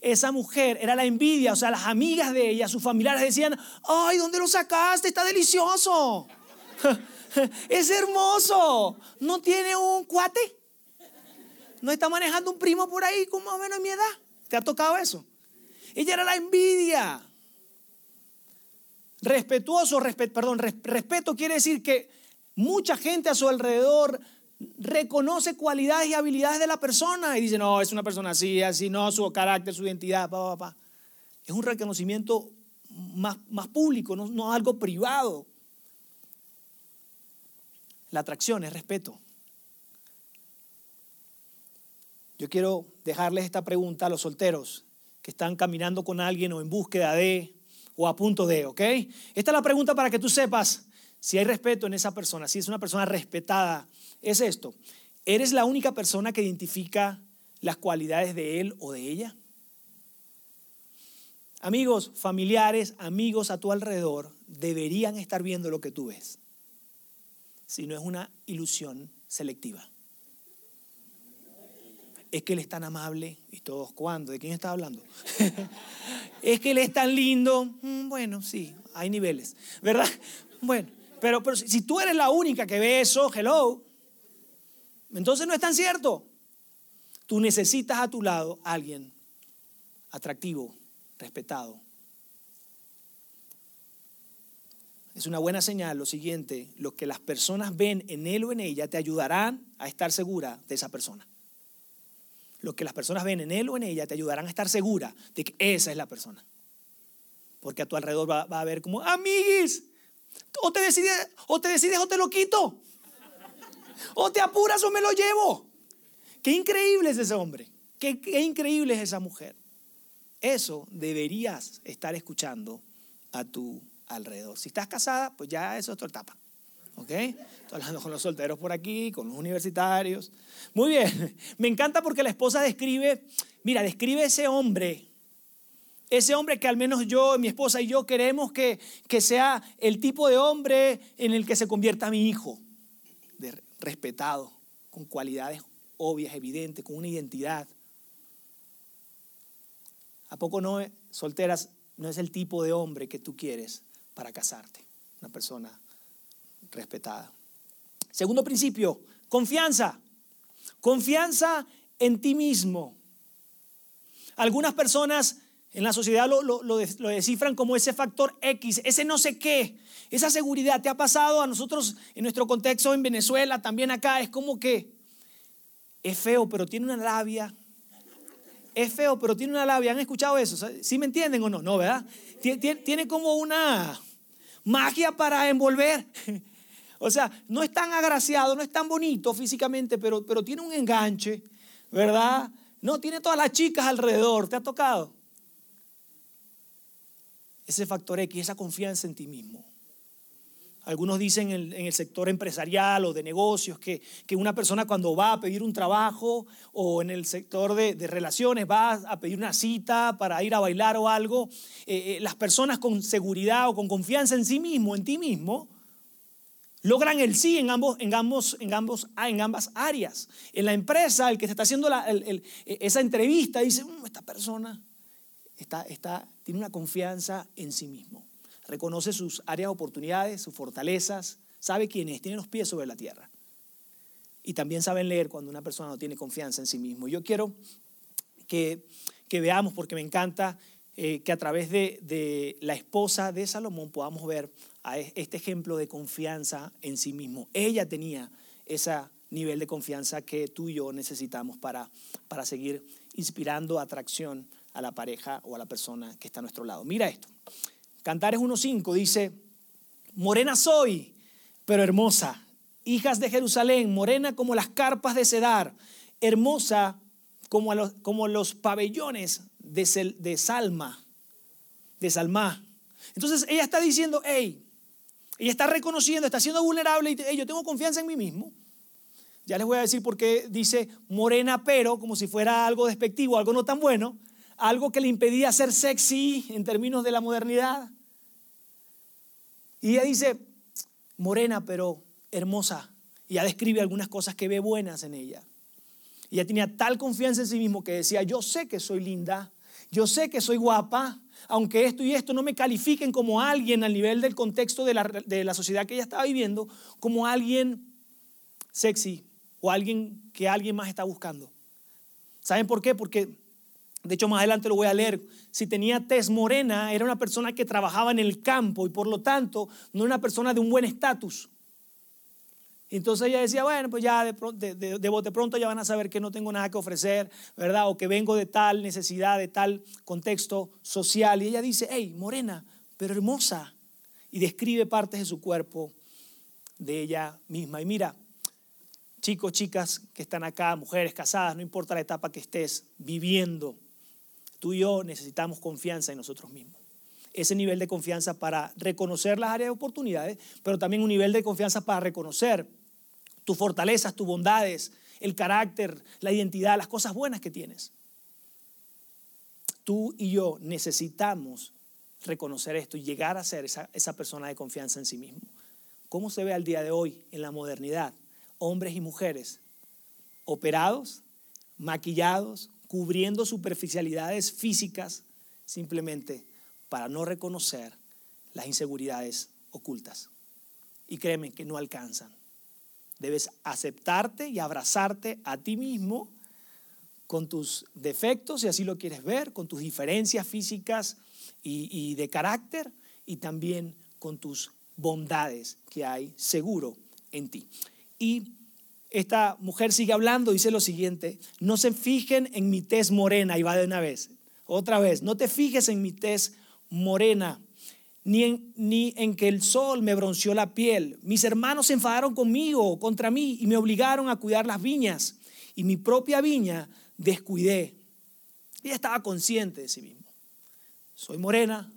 Esa mujer era la envidia, o sea, las amigas de ella, sus familiares decían, ay, ¿dónde lo sacaste? Está delicioso. <laughs> es hermoso. ¿No tiene un cuate? no está manejando un primo por ahí con más o menos mi edad. ¿Te ha tocado eso? Ella era la envidia. Respetuoso, perdón, respeto quiere decir que mucha gente a su alrededor reconoce cualidades y habilidades de la persona y dice, no, es una persona así, así, no, su carácter, su identidad, pa, pa, Es un reconocimiento más, más público, no, no algo privado. La atracción es respeto. Yo quiero dejarles esta pregunta a los solteros que están caminando con alguien o en búsqueda de o a punto de, ¿ok? Esta es la pregunta para que tú sepas si hay respeto en esa persona, si es una persona respetada. Es esto, ¿eres la única persona que identifica las cualidades de él o de ella? Amigos, familiares, amigos a tu alrededor deberían estar viendo lo que tú ves, si no es una ilusión selectiva es que Él es tan amable. Y todos, ¿cuándo? ¿De quién está hablando? <laughs> es que Él es tan lindo. Mm, bueno, sí, hay niveles, ¿verdad? Bueno, pero, pero si tú eres la única que ve eso, hello, entonces no es tan cierto. Tú necesitas a tu lado a alguien atractivo, respetado. Es una buena señal lo siguiente, lo que las personas ven en él o en ella te ayudarán a estar segura de esa persona lo que las personas ven en él o en ella te ayudarán a estar segura de que esa es la persona. Porque a tu alrededor va, a haber como, amiguis, o te, decides, o te decides o te lo quito. O te apuras o me lo llevo. Qué increíble es ese hombre. Qué, increíble es esa mujer. Eso deberías estar escuchando a tu alrededor. Si estás casada, pues ya eso es otra etapa. ¿Ok? Estoy hablando con los solteros por aquí, con los universitarios. Muy bien. <laughs> Me encanta porque la esposa describe, mira, describe ese hombre. Ese hombre que al menos yo, mi esposa y yo queremos que, que sea el tipo de hombre en el que se convierta mi hijo. respetado, con cualidades obvias, evidentes, con una identidad. ¿A poco no, solteras, no es el tipo de hombre que tú quieres para casarte? Una persona respetada. Segundo principio, confianza. Confianza en ti mismo. Algunas personas en la sociedad lo, descifran como ese factor X, ese no sé qué, esa seguridad. ¿Te ha pasado a nosotros en nuestro contexto en Venezuela, también acá? Es como que es feo, pero tiene una labia. Es feo, pero tiene una labia. ¿Han escuchado eso? ¿Sí me entienden o no? No, ¿verdad? Tiene como una magia para envolver. <laughs> O sea, no es tan agraciado, no es tan bonito físicamente, pero, pero tiene un enganche, ¿verdad? No, tiene todas las chicas alrededor. ¿Te ha tocado? Ese factor X, esa confianza en ti mismo. Algunos dicen en, el sector empresarial o de negocios que, una persona cuando va a pedir un trabajo o en el sector de, relaciones va a pedir una cita para ir a bailar o algo, eh, eh, las personas con seguridad o con confianza en sí mismo, en ti mismo, logran el sí en, ambos, en, ambos, en, ambos, ah, en ambas áreas. En la empresa, el que se está haciendo esa entrevista dice, mm, esta persona está, tiene una confianza en sí mismo reconoce sus áreas de oportunidades, sus fortalezas, sabe quién es, tiene los pies sobre la tierra. Y también saben leer cuando una persona no tiene confianza en sí mismo. Yo quiero que, veamos, porque me encanta eh, que a través de, la esposa de Salomón podamos ver este ejemplo de confianza en sí mismo. Ella tenía ese nivel de confianza que tú y yo necesitamos para seguir inspirando atracción a la pareja o a la persona que está a nuestro lado. Mira esto. Cantares 1.5 dice, morena soy, pero hermosa. Hijas de Jerusalén, morena como las carpas de Cedar, hermosa como, los, como los pabellones de, Salma, de Salma. Entonces ella está diciendo, hey, ella está reconociendo, está siendo vulnerable y hey, yo tengo confianza en mí mismo. Ya les voy a decir por qué dice morena pero, como si fuera algo despectivo, algo no tan bueno, algo que le impedía ser sexy en términos de la modernidad. Y ella dice, morena pero hermosa. Y ella describe algunas cosas que ve buenas en ella. Y ella tenía tal confianza en sí mismo que decía, yo sé que soy linda, yo sé que soy guapa, aunque esto y esto no me califiquen como alguien al nivel del contexto de la, de la sociedad que ella estaba viviendo, como alguien sexy o alguien que alguien más está buscando. ¿Saben por qué? Porque de hecho, más adelante lo voy a leer. Si tenía tez morena, era una persona que trabajaba en el campo y por lo tanto no era una persona de un buen estatus. Entonces ella decía, bueno, pues ya de, de, de, bote pronto ya van a saber que no tengo nada que ofrecer, ¿verdad? O que vengo de tal necesidad, de tal contexto social. Y ella dice, hey, morena, pero hermosa. Y describe partes de su cuerpo de ella misma. Y mira, chicos, chicas que están acá, mujeres casadas, no importa la etapa que estés viviendo Tú y yo necesitamos confianza en nosotros mismos. Ese nivel de confianza para reconocer las áreas de oportunidades, pero también un nivel de confianza para reconocer tus fortalezas, tus bondades, el carácter, la identidad, las cosas buenas que tienes. Tú y yo necesitamos reconocer esto y llegar a ser esa, esa persona de confianza en sí mismo. ¿Cómo se ve al día de hoy en la modernidad? Hombres y mujeres operados, maquillados, cubriendo superficialidades físicas simplemente para no reconocer las inseguridades ocultas. Y créeme que no alcanzan. Debes aceptarte y abrazarte a ti mismo con tus defectos, si así lo quieres ver, con tus diferencias físicas y, de carácter, y también con tus bondades que hay seguro en ti. Y esta mujer sigue hablando, dice lo siguiente, no se fijen en mi tez morena, y va de una vez, otra vez, no te fijes en mi tez morena, ni en, ni en que el sol me bronceó la piel. Mis hermanos se enfadaron conmigo, contra mí, y me obligaron a cuidar las viñas, y mi propia viña descuidé. Ella estaba consciente de sí mismo. Soy morena,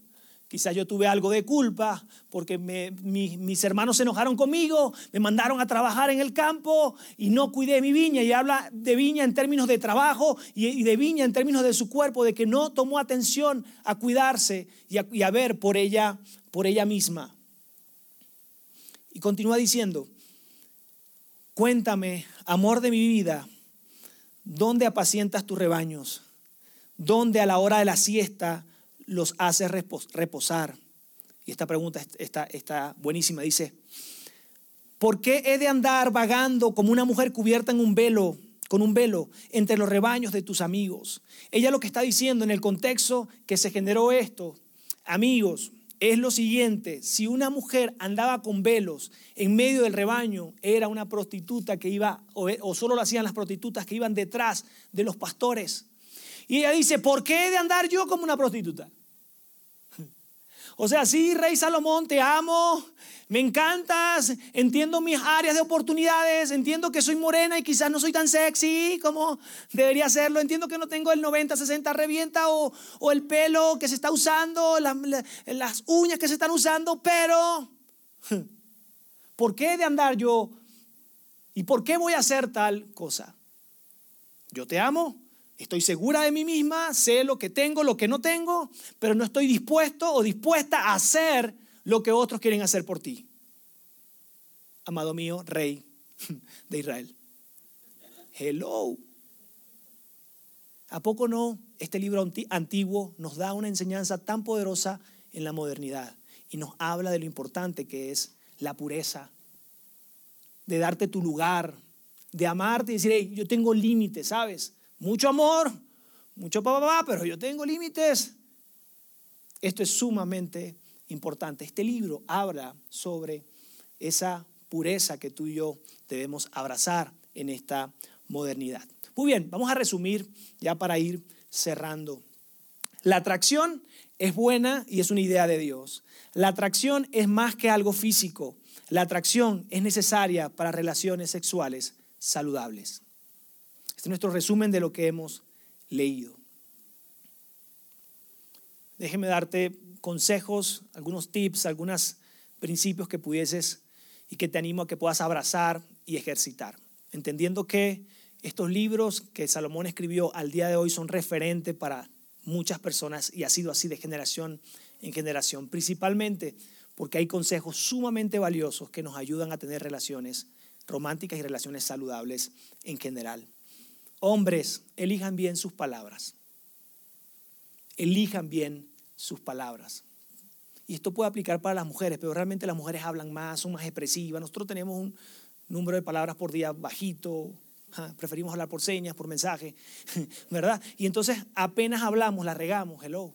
Quizás yo tuve algo de culpa porque mis hermanos se enojaron conmigo, me mandaron a trabajar en el campo y no cuidé mi viña. Y habla de viña en términos de trabajo y, de viña en términos de su cuerpo, de que no tomó atención a cuidarse y a, y a ver por ella, por ella misma. Y continúa diciendo, cuéntame, amor de mi vida, ¿dónde apacientas tus rebaños? ¿Dónde a la hora de la siesta los hace reposar? Y esta pregunta está, está buenísima. Dice, ¿por qué he de andar vagando como una mujer cubierta en un velo, con un velo, entre los rebaños de tus amigos? Ella lo que está diciendo en el contexto que se generó esto, amigos, es lo siguiente, si una mujer andaba con velos en medio del rebaño, era una prostituta que iba, o, solo lo hacían las prostitutas que iban detrás de los pastores. Y ella dice, ¿por qué he de andar yo como una prostituta? O sea, sí, Rey Salomón, te amo, me encantas, entiendo mis áreas de oportunidades, entiendo que soy morena y quizás no soy tan sexy como debería serlo, entiendo que no tengo el 90, 60 revienta o, o el pelo que se está usando, las uñas que se están usando, pero ¿por qué de andar yo y por qué voy a hacer tal cosa? Yo te amo, Estoy segura de mí misma, sé lo que tengo, lo que no tengo, pero no estoy dispuesto o dispuesta a hacer lo que otros quieren hacer por ti. Amado mío, rey de Israel. Hello. ¿A poco no? Este libro antiguo nos da una enseñanza tan poderosa en la modernidad y nos habla de lo importante que es la pureza, de darte tu lugar, de amarte y decir, hey, yo tengo límites, ¿sabes? Mucho amor, mucho papá, pero yo tengo límites. Esto es sumamente importante. Este libro habla sobre esa pureza que tú y yo debemos abrazar en esta modernidad. Muy bien, vamos a resumir ya para ir cerrando. La atracción es buena y es una idea de Dios. La atracción es más que algo físico. La atracción es necesaria para relaciones sexuales saludables. Este es nuestro resumen de lo que hemos leído. Déjeme darte consejos, algunos tips, algunos principios que pudieses y que te animo a que puedas abrazar y ejercitar. Entendiendo que estos libros que Salomón escribió al día de hoy son referentes para muchas personas y ha sido así de generación en generación, principalmente porque hay consejos sumamente valiosos que nos ayudan a tener relaciones románticas y relaciones saludables en general. Hombres, elijan bien sus palabras. Elijan bien sus palabras. Y esto puede aplicar para las mujeres, pero realmente las mujeres hablan más, son más expresivas. Nosotros tenemos un número de palabras por día bajito, preferimos hablar por señas, por mensaje, <laughs> ¿verdad? Y entonces apenas hablamos, la regamos, hello.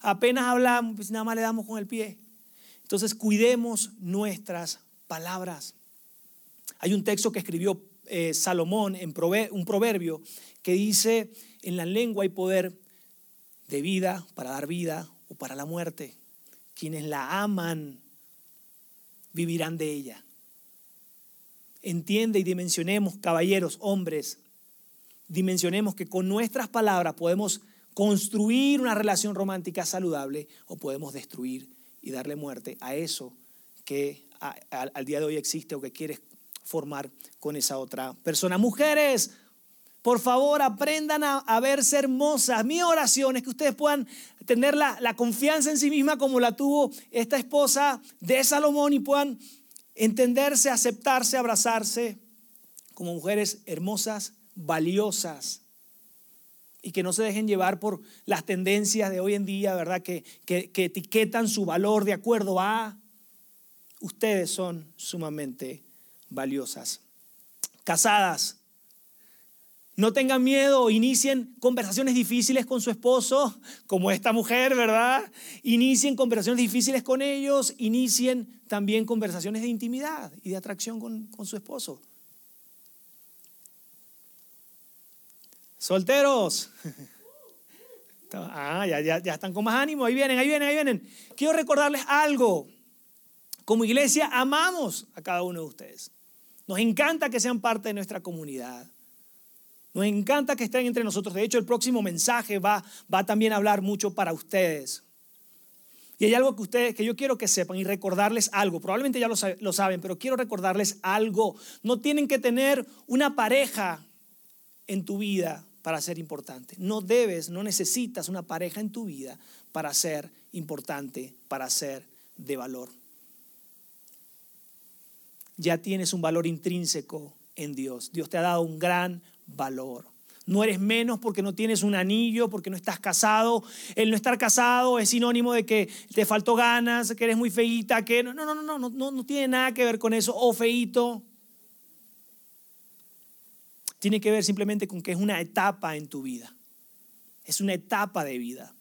Apenas hablamos, pues nada más le damos con el pie. Entonces cuidemos nuestras palabras. Hay un texto que escribió eh, Salomón en un proverbio que dice, en la lengua hay poder de vida, para dar vida o para la muerte. Quienes la aman vivirán de ella. Entiende y dimensionemos, caballeros, hombres, dimensionemos que con nuestras palabras podemos construir una relación romántica saludable o podemos destruir y darle muerte a eso que al día de hoy existe o que quieres formar con esa otra persona. Mujeres, por favor, aprendan a, verse hermosas. Mi oración es que ustedes puedan tener la, la confianza en sí misma como la tuvo esta esposa de Salomón y puedan entenderse, aceptarse, abrazarse como mujeres hermosas, valiosas y que no se dejen llevar por las tendencias de hoy en día, ¿verdad? Que, que, que, etiquetan su valor de acuerdo a... Ustedes son sumamente valiosas. Casadas, no tengan miedo, inicien conversaciones difíciles con su esposo, como esta mujer, ¿verdad? Inicien conversaciones difíciles con ellos, inicien también conversaciones de intimidad y de atracción con, su esposo. Solteros. <laughs> Ah, ya, ya, ya están con más ánimo, ahí vienen, ahí vienen, ahí vienen. Quiero recordarles algo. Como iglesia amamos a cada uno de ustedes. Nos encanta que sean parte de nuestra comunidad. Nos encanta que estén entre nosotros. De hecho, el próximo mensaje va, va también a hablar mucho para ustedes. Y hay algo que ustedes, que yo quiero que sepan y recordarles algo. Probablemente ya lo, lo saben, pero quiero recordarles algo. No tienen que tener una pareja en tu vida para ser importante. No debes, no necesitas una pareja en tu vida para ser importante, para ser de valor ya tienes un valor intrínseco en Dios. Dios te ha dado un gran valor. No eres menos porque no tienes un anillo, porque no estás casado. El no estar casado es sinónimo de que te faltó ganas, que eres muy feíta, que no, no, no, no, no, no, tiene nada que ver con eso, o feíto. Tiene que ver simplemente con que es una etapa en tu vida. Es una etapa de vida.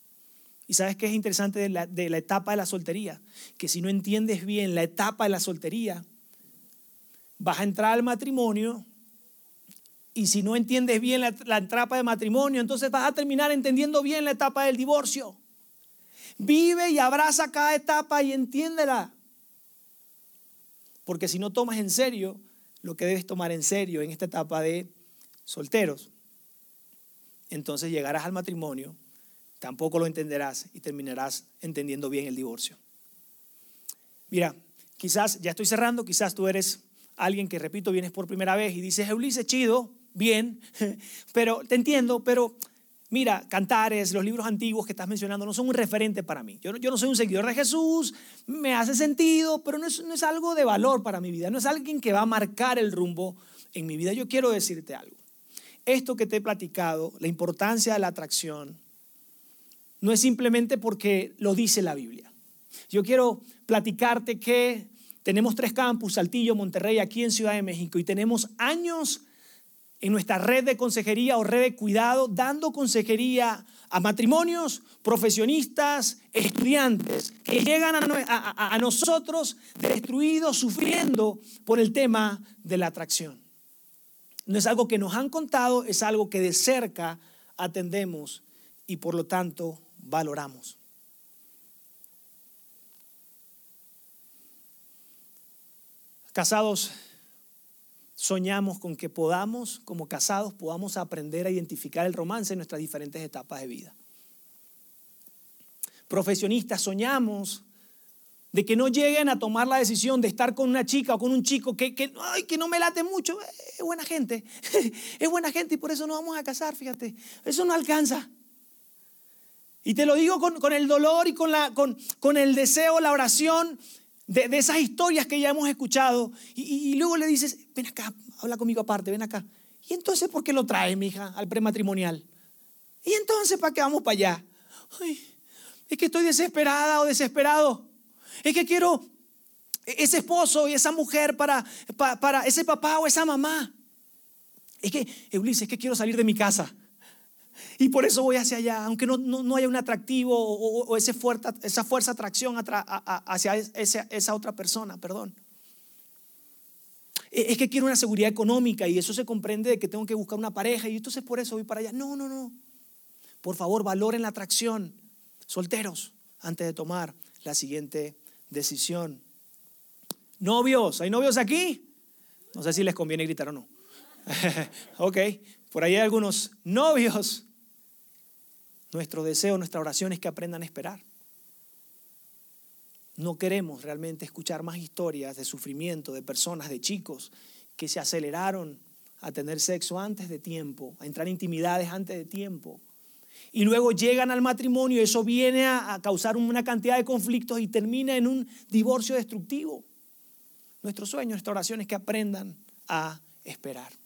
Y sabes qué es interesante de la etapa de la soltería? Que si no entiendes bien la etapa de la soltería, vas a entrar al matrimonio y si no entiendes bien la, la, etapa de matrimonio, entonces vas a terminar entendiendo bien la etapa del divorcio. Vive y abraza cada etapa y entiéndela. Porque si no tomas en serio lo que debes tomar en serio en esta etapa de solteros, entonces llegarás al matrimonio, tampoco lo entenderás y terminarás entendiendo bien el divorcio. Mira, quizás, ya estoy cerrando, quizás tú eres alguien que, repito, vienes por primera vez y dices, Ulises, chido, bien, <laughs> pero te entiendo, pero mira, cantares, los libros antiguos que estás mencionando no son un referente para mí. Yo no, yo no soy un seguidor de Jesús, me hace sentido, pero no es, no es algo de valor para mi vida, no es alguien que va a marcar el rumbo en mi vida. Yo quiero decirte algo. Esto que te he platicado, la importancia de la atracción, no es simplemente porque lo dice la Biblia. Yo quiero platicarte que tenemos tres campus, Saltillo, Monterrey, aquí en Ciudad de México, y tenemos años en nuestra red de consejería o red de cuidado, dando consejería a matrimonios, profesionistas, estudiantes que llegan a, a, nosotros destruidos, sufriendo por el tema de la atracción. No es algo que nos han contado, es algo que de cerca atendemos y por lo tanto valoramos. Casados, soñamos con que podamos, como casados, podamos aprender a identificar el romance en nuestras diferentes etapas de vida. Profesionistas, soñamos de que no lleguen a tomar la decisión de estar con una chica o con un chico que, que, ay, que no me late mucho. Es buena gente, <laughs> es buena gente y por eso no vamos a casar, fíjate. Eso no alcanza. Y te lo digo con, con el dolor y con, la, con, con el deseo, la oración de, esas historias que ya hemos escuchado. Y, luego le dices, ven acá, habla conmigo aparte, ven acá. ¿Y entonces por qué lo traes, mi hija, al prematrimonial? ¿Y entonces para qué vamos para allá? es que estoy desesperada o desesperado. Es que quiero ese esposo y esa mujer para, para, para ese papá o esa mamá. Es que, Ulises, es que quiero salir de mi casa. Y por eso voy hacia allá, aunque no, no, haya un atractivo o, ese fuerza, esa fuerza atracción hacia esa, esa otra persona, perdón. E, es que quiero una seguridad económica y eso se comprende de que tengo que buscar una pareja y entonces por eso voy para allá. No, no, no. Por favor, valoren la atracción, solteros, antes de tomar la siguiente decisión. Novios, ¿hay novios aquí? No sé si les conviene gritar o no. <laughs> ok, por ahí hay algunos novios. Nuestro deseo, nuestra oración es que aprendan a esperar. No queremos realmente escuchar más historias de sufrimiento de personas, de chicos que se aceleraron a tener sexo antes de tiempo, a entrar en intimidades antes de tiempo. Y luego llegan al matrimonio y eso viene a, causar una cantidad de conflictos y termina en un divorcio destructivo. Nuestro sueño, nuestra oración es que aprendan a esperar.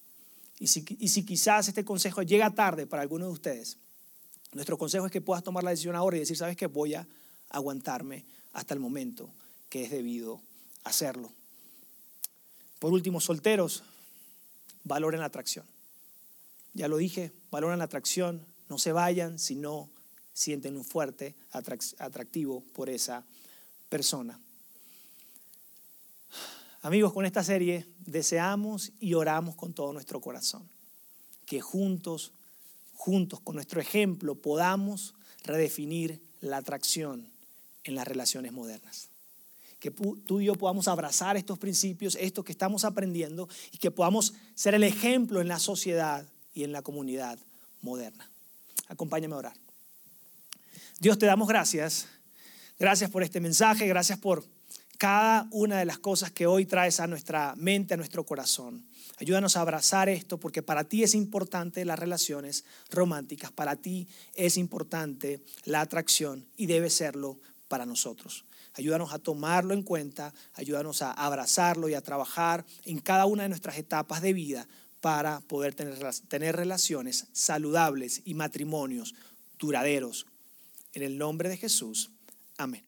Y si, quizás este consejo llega tarde para algunos de ustedes, nuestro consejo es que puedas tomar la decisión ahora y decir, ¿sabes qué? Voy a aguantarme hasta el momento que es debido hacerlo. Por último, solteros, valoren la atracción. Ya lo dije, valoren la atracción, no se vayan si no sienten un fuerte atractivo por esa persona. Amigos, con esta serie deseamos y oramos con todo nuestro corazón que juntos, juntos con nuestro ejemplo, podamos redefinir la atracción en las relaciones modernas. Que tú y yo podamos abrazar estos principios, estos que estamos aprendiendo, y que podamos ser el ejemplo en la sociedad y en la comunidad moderna. Acompáñame a orar. Dios, te damos gracias. Gracias por este mensaje, gracias por cada una de las cosas que hoy traes a nuestra mente, a nuestro corazón. Ayúdanos a abrazar esto porque para ti es importante las relaciones románticas, para ti es importante la atracción y debe serlo para nosotros. Ayúdanos a tomarlo en cuenta, ayúdanos a abrazarlo y a trabajar en cada una de nuestras etapas de vida para poder tener, tener relaciones saludables y matrimonios duraderos. En el nombre de Jesús. Amén.